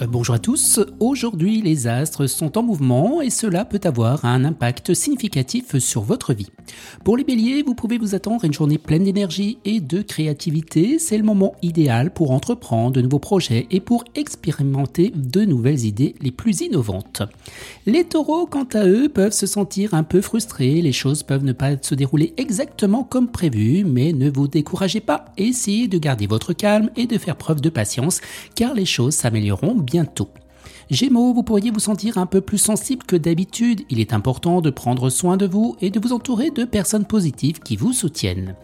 Euh, bonjour à tous. Aujourd'hui, les astres sont en mouvement et cela peut avoir un impact significatif sur votre vie. Pour les béliers, vous pouvez vous attendre à une journée pleine d'énergie et de créativité. C'est le moment idéal pour entreprendre de nouveaux projets et pour expérimenter de nouvelles idées les plus innovantes. Les taureaux, quant à eux, peuvent se sentir un peu frustrés. Les choses peuvent ne pas se dérouler exactement comme prévu, mais ne vous découragez pas. Essayez de garder votre calme et de faire preuve de patience car les choses s'amélioreront Gémeaux, vous pourriez vous sentir un peu plus sensible que d'habitude. Il est important de prendre soin de vous et de vous entourer de personnes positives qui vous soutiennent.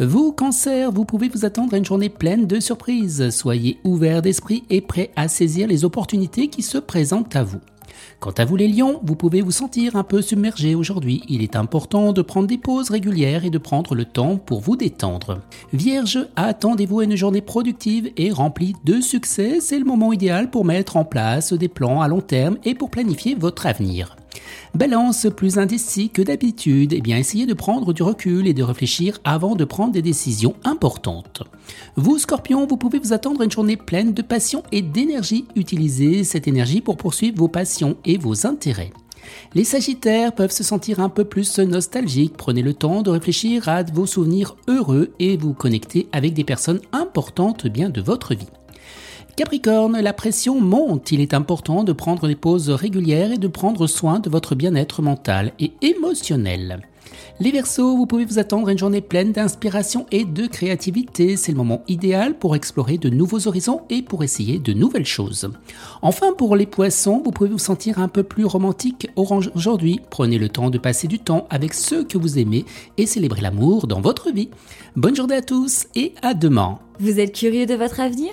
Vous, cancer, vous pouvez vous attendre à une journée pleine de surprises. Soyez ouvert d'esprit et prêt à saisir les opportunités qui se présentent à vous. Quant à vous les lions, vous pouvez vous sentir un peu submergé aujourd'hui. Il est important de prendre des pauses régulières et de prendre le temps pour vous détendre. Vierge, attendez-vous à une journée productive et remplie de succès. C'est le moment idéal pour mettre en place des plans à long terme et pour planifier votre avenir. Balance plus indécis que d'habitude, eh bien essayez de prendre du recul et de réfléchir avant de prendre des décisions importantes. Vous, Scorpion, vous pouvez vous attendre à une journée pleine de passion et d'énergie. Utilisez cette énergie pour poursuivre vos passions et vos intérêts. Les Sagittaires peuvent se sentir un peu plus nostalgiques. Prenez le temps de réfléchir à vos souvenirs heureux et vous connecter avec des personnes importantes bien de votre vie. Capricorne, la pression monte. Il est important de prendre des pauses régulières et de prendre soin de votre bien-être mental et émotionnel. Les Verseaux, vous pouvez vous attendre à une journée pleine d'inspiration et de créativité. C'est le moment idéal pour explorer de nouveaux horizons et pour essayer de nouvelles choses. Enfin, pour les Poissons, vous pouvez vous sentir un peu plus romantique aujourd'hui. Prenez le temps de passer du temps avec ceux que vous aimez et célébrer l'amour dans votre vie. Bonne journée à tous et à demain. Vous êtes curieux de votre avenir?